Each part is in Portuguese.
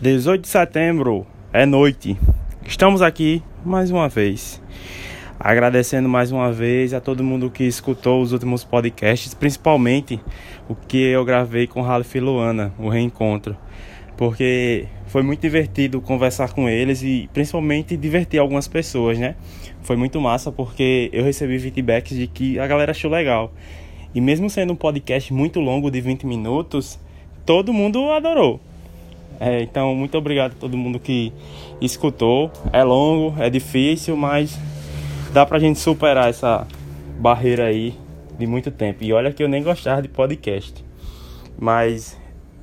18 de setembro, é noite. Estamos aqui mais uma vez. Agradecendo mais uma vez a todo mundo que escutou os últimos podcasts, principalmente o que eu gravei com Ralph e Luana, o reencontro. Porque foi muito divertido conversar com eles e principalmente divertir algumas pessoas, né? Foi muito massa porque eu recebi feedbacks de que a galera achou legal. E mesmo sendo um podcast muito longo de 20 minutos, todo mundo adorou. É, então, muito obrigado a todo mundo que escutou. É longo, é difícil, mas dá pra gente superar essa barreira aí de muito tempo. E olha que eu nem gostava de podcast. Mas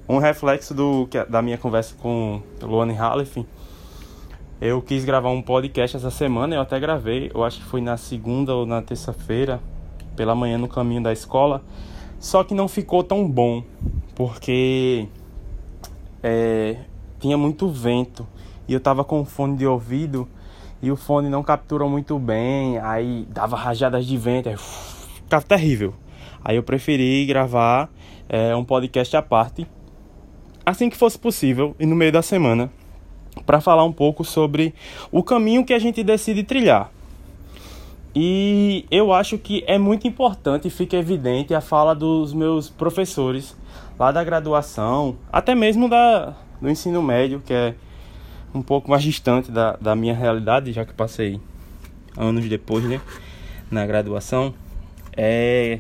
um reflexo do, da minha conversa com Luane Halef, eu quis gravar um podcast essa semana, eu até gravei, eu acho que foi na segunda ou na terça-feira, pela manhã no caminho da escola. Só que não ficou tão bom, porque é, tinha muito vento e eu tava com fone de ouvido e o fone não capturou muito bem, aí dava rajadas de vento, aí, ficava terrível. Aí eu preferi gravar é, um podcast à parte, assim que fosse possível e no meio da semana, para falar um pouco sobre o caminho que a gente decide trilhar. E eu acho que é muito importante, fica evidente a fala dos meus professores lá da graduação, até mesmo da, do ensino médio, que é um pouco mais distante da, da minha realidade, já que passei anos depois, né, na graduação, é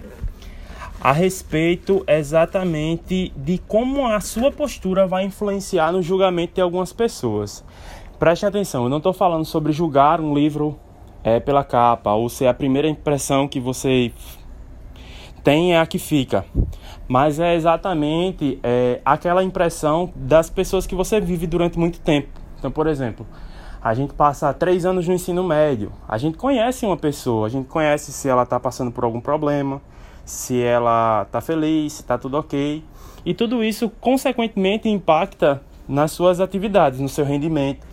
a respeito exatamente de como a sua postura vai influenciar no julgamento de algumas pessoas. Preste atenção, eu não estou falando sobre julgar um livro é, pela capa ou ser a primeira impressão que você tem é a que fica mas é exatamente é, aquela impressão das pessoas que você vive durante muito tempo. Então, por exemplo, a gente passa três anos no ensino médio, a gente conhece uma pessoa, a gente conhece se ela está passando por algum problema, se ela está feliz, se está tudo ok. E tudo isso, consequentemente, impacta nas suas atividades, no seu rendimento.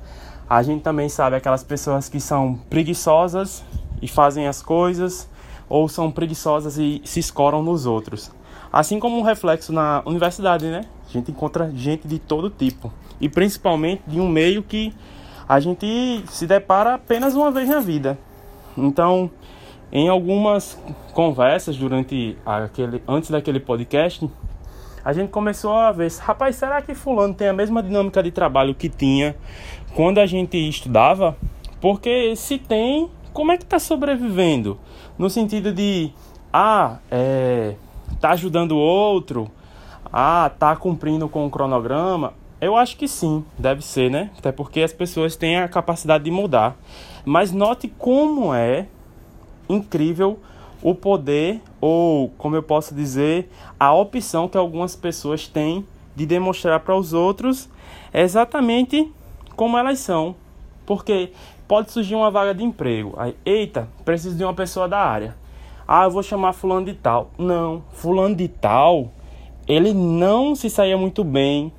A gente também sabe aquelas pessoas que são preguiçosas e fazem as coisas, ou são preguiçosas e se escoram nos outros. Assim como um reflexo na universidade, né? A gente encontra gente de todo tipo. E principalmente de um meio que a gente se depara apenas uma vez na vida. Então, em algumas conversas durante aquele antes daquele podcast, a gente começou a ver, rapaz, será que fulano tem a mesma dinâmica de trabalho que tinha quando a gente estudava? Porque se tem, como é que está sobrevivendo? No sentido de, ah, é, tá ajudando o outro, ah, tá cumprindo com o cronograma, eu acho que sim, deve ser, né? Até porque as pessoas têm a capacidade de mudar. Mas note como é incrível o poder, ou como eu posso dizer, a opção que algumas pessoas têm de demonstrar para os outros exatamente como elas são. Porque pode surgir uma vaga de emprego. Aí, eita, preciso de uma pessoa da área. Ah, eu vou chamar fulano de tal. Não, fulano de tal, ele não se saía muito bem.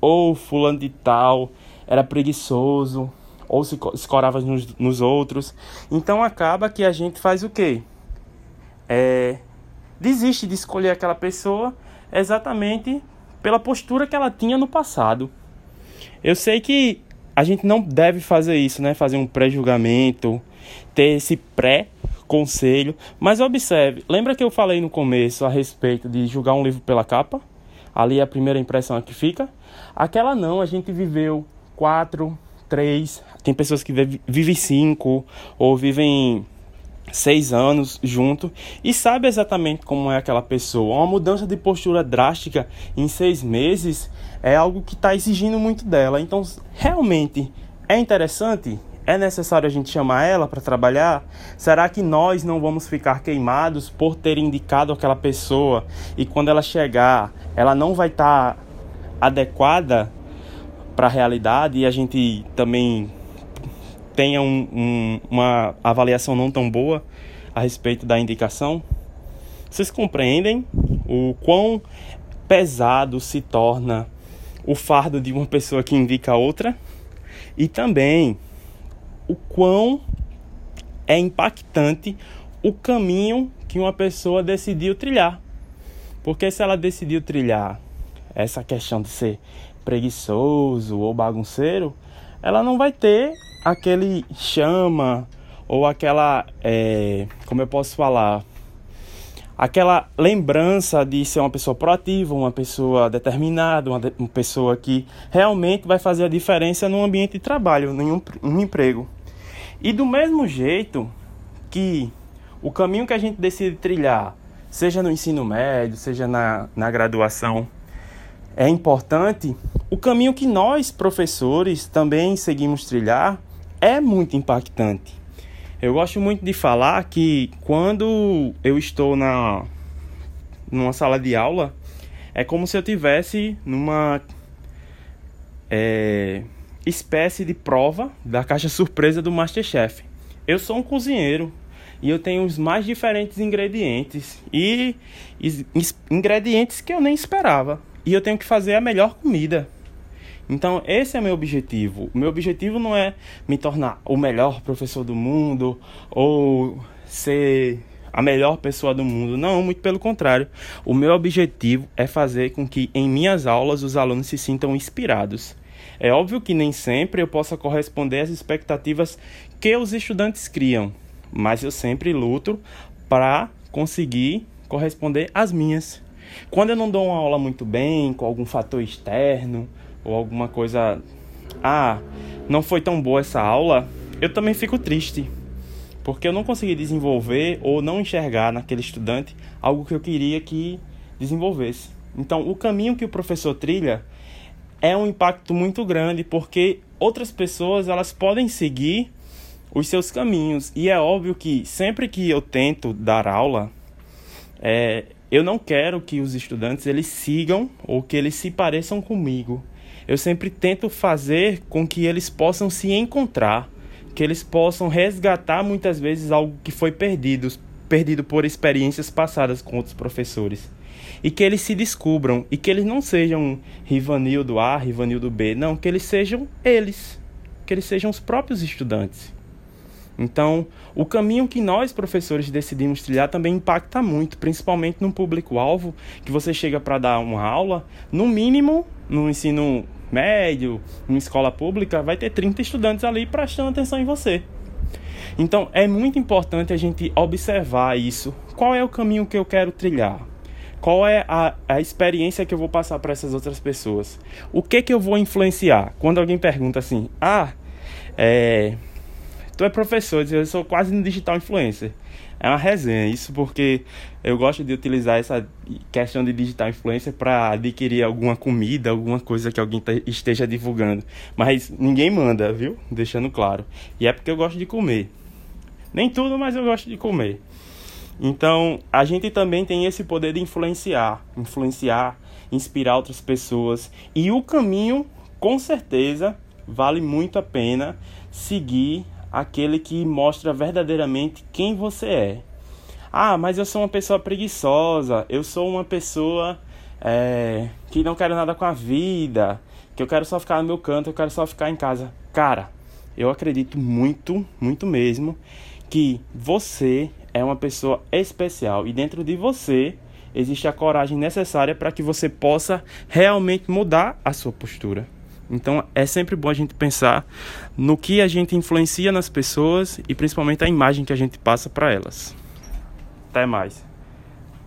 Ou fulano de tal era preguiçoso, ou se escorava nos, nos outros. Então acaba que a gente faz o quê? É, desiste de escolher aquela pessoa exatamente pela postura que ela tinha no passado. Eu sei que a gente não deve fazer isso, né? Fazer um pré-julgamento, ter esse pré conselho. Mas observe, lembra que eu falei no começo a respeito de julgar um livro pela capa? Ali é a primeira impressão que fica. Aquela não, a gente viveu quatro, três, tem pessoas que vivem cinco ou vivem seis anos junto e sabe exatamente como é aquela pessoa. Uma mudança de postura drástica em seis meses é algo que está exigindo muito dela. Então, realmente é interessante é necessário a gente chamar ela para trabalhar? Será que nós não vamos ficar queimados por ter indicado aquela pessoa e quando ela chegar, ela não vai estar tá adequada para a realidade e a gente também tenha um, um, uma avaliação não tão boa a respeito da indicação? Vocês compreendem o quão pesado se torna o fardo de uma pessoa que indica outra? E também o quão é impactante o caminho que uma pessoa decidiu trilhar. Porque se ela decidiu trilhar essa questão de ser preguiçoso ou bagunceiro, ela não vai ter aquele chama ou aquela, é, como eu posso falar, aquela lembrança de ser uma pessoa proativa, uma pessoa determinada, uma, de, uma pessoa que realmente vai fazer a diferença no ambiente de trabalho, em um, um emprego. E do mesmo jeito que o caminho que a gente decide trilhar, seja no ensino médio, seja na, na graduação, é importante, o caminho que nós, professores, também seguimos trilhar é muito impactante. Eu gosto muito de falar que quando eu estou na numa sala de aula, é como se eu tivesse numa é, espécie de prova da caixa surpresa do Masterchef. Eu sou um cozinheiro e eu tenho os mais diferentes ingredientes e, e ingredientes que eu nem esperava. E eu tenho que fazer a melhor comida. Então, esse é meu objetivo. O meu objetivo não é me tornar o melhor professor do mundo ou ser a melhor pessoa do mundo. Não, muito pelo contrário. O meu objetivo é fazer com que em minhas aulas os alunos se sintam inspirados. É óbvio que nem sempre eu possa corresponder às expectativas que os estudantes criam, mas eu sempre luto para conseguir corresponder às minhas. Quando eu não dou uma aula muito bem, com algum fator externo, ou alguma coisa, ah, não foi tão boa essa aula, eu também fico triste, porque eu não consegui desenvolver ou não enxergar naquele estudante algo que eu queria que desenvolvesse. Então, o caminho que o professor trilha é um impacto muito grande, porque outras pessoas elas podem seguir os seus caminhos. E é óbvio que sempre que eu tento dar aula, é, eu não quero que os estudantes eles sigam ou que eles se pareçam comigo eu sempre tento fazer com que eles possam se encontrar, que eles possam resgatar muitas vezes algo que foi perdido, perdido por experiências passadas com outros professores. E que eles se descubram e que eles não sejam Rivanildo A, Rivanildo B, não, que eles sejam eles, que eles sejam os próprios estudantes. Então, o caminho que nós, professores, decidimos trilhar também impacta muito, principalmente no público-alvo, que você chega para dar uma aula, no mínimo, no ensino médio, numa escola pública, vai ter 30 estudantes ali prestando atenção em você. Então é muito importante a gente observar isso. Qual é o caminho que eu quero trilhar? Qual é a, a experiência que eu vou passar para essas outras pessoas? O que que eu vou influenciar? Quando alguém pergunta assim, ah, é, tu é professor, eu sou quase um digital influencer é uma resenha. Isso porque eu gosto de utilizar essa questão de digital influencer para adquirir alguma comida, alguma coisa que alguém esteja divulgando. Mas ninguém manda, viu? Deixando claro. E é porque eu gosto de comer. Nem tudo, mas eu gosto de comer. Então, a gente também tem esse poder de influenciar, influenciar, inspirar outras pessoas. E o caminho, com certeza, vale muito a pena seguir aquele que mostra verdadeiramente quem você é. Ah, mas eu sou uma pessoa preguiçosa, eu sou uma pessoa é, que não quero nada com a vida, que eu quero só ficar no meu canto, eu quero só ficar em casa. Cara, eu acredito muito, muito mesmo, que você é uma pessoa especial e dentro de você existe a coragem necessária para que você possa realmente mudar a sua postura. Então é sempre bom a gente pensar no que a gente influencia nas pessoas e principalmente a imagem que a gente passa para elas. Até mais.